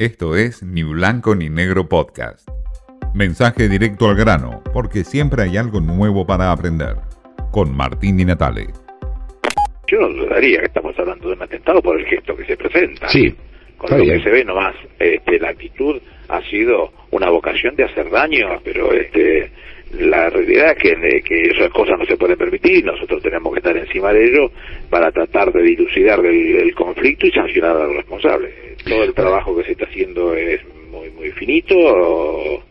Esto es Ni Blanco ni Negro Podcast. Mensaje directo al grano, porque siempre hay algo nuevo para aprender. Con Martín Di Natale. Yo no dudaría que estamos hablando de un atentado por el gesto que se presenta. Sí, Con lo bien. que se ve nomás, este, la actitud ha sido una vocación de hacer daño, pero este, la realidad es que, que esas cosas no se pueden permitir nosotros tenemos que estar encima de ello para tratar de dilucidar el, el conflicto y sancionar a los responsables. Todo el trabajo que se está haciendo es muy, muy finito.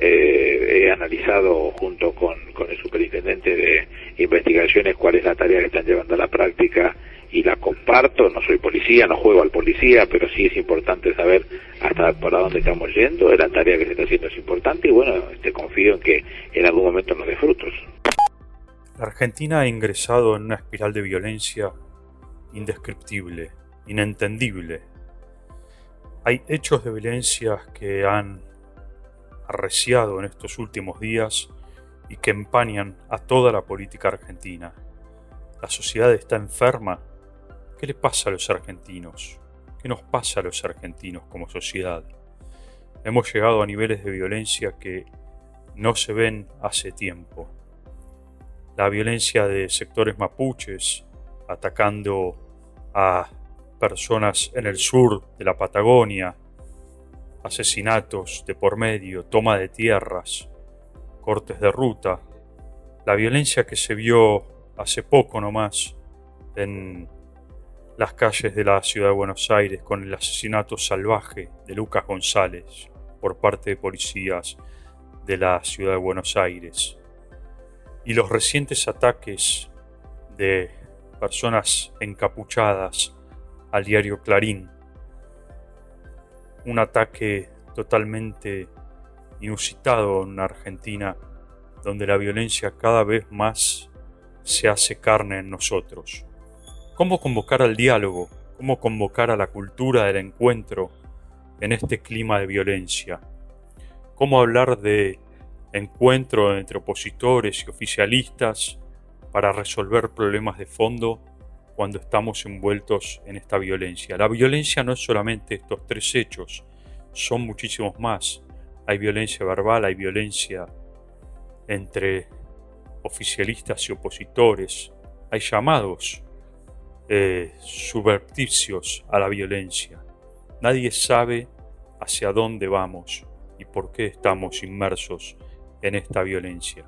Eh, he analizado junto con, con el superintendente de investigaciones cuál es la tarea que están llevando a la práctica y la comparto. No soy policía, no juego al policía, pero sí es importante saber hasta por dónde estamos yendo. La tarea que se está haciendo es importante y bueno, este, confío en que en algún momento nos dé frutos. La Argentina ha ingresado en una espiral de violencia indescriptible, inentendible. Hay hechos de violencia que han arreciado en estos últimos días y que empañan a toda la política argentina. La sociedad está enferma. ¿Qué le pasa a los argentinos? ¿Qué nos pasa a los argentinos como sociedad? Hemos llegado a niveles de violencia que no se ven hace tiempo la violencia de sectores mapuches atacando a personas en el sur de la Patagonia, asesinatos de por medio, toma de tierras, cortes de ruta, la violencia que se vio hace poco nomás en las calles de la ciudad de Buenos Aires con el asesinato salvaje de Lucas González por parte de policías de la ciudad de Buenos Aires y los recientes ataques de personas encapuchadas al diario Clarín. Un ataque totalmente inusitado en Argentina, donde la violencia cada vez más se hace carne en nosotros. ¿Cómo convocar al diálogo? ¿Cómo convocar a la cultura del encuentro en este clima de violencia? ¿Cómo hablar de encuentro entre opositores y oficialistas para resolver problemas de fondo cuando estamos envueltos en esta violencia. La violencia no es solamente estos tres hechos, son muchísimos más. Hay violencia verbal, hay violencia entre oficialistas y opositores, hay llamados eh, subverticios a la violencia. Nadie sabe hacia dónde vamos y por qué estamos inmersos en esta violencia.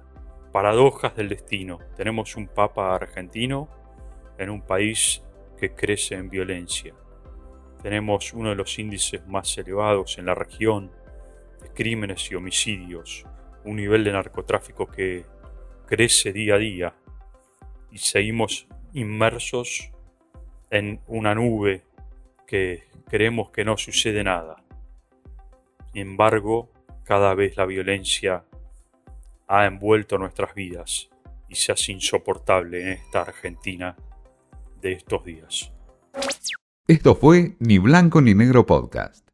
Paradojas del destino. Tenemos un papa argentino en un país que crece en violencia. Tenemos uno de los índices más elevados en la región de crímenes y homicidios, un nivel de narcotráfico que crece día a día y seguimos inmersos en una nube que creemos que no sucede nada. Sin embargo, cada vez la violencia ha envuelto nuestras vidas y se hace insoportable en esta Argentina de estos días. Esto fue Ni Blanco ni Negro Podcast.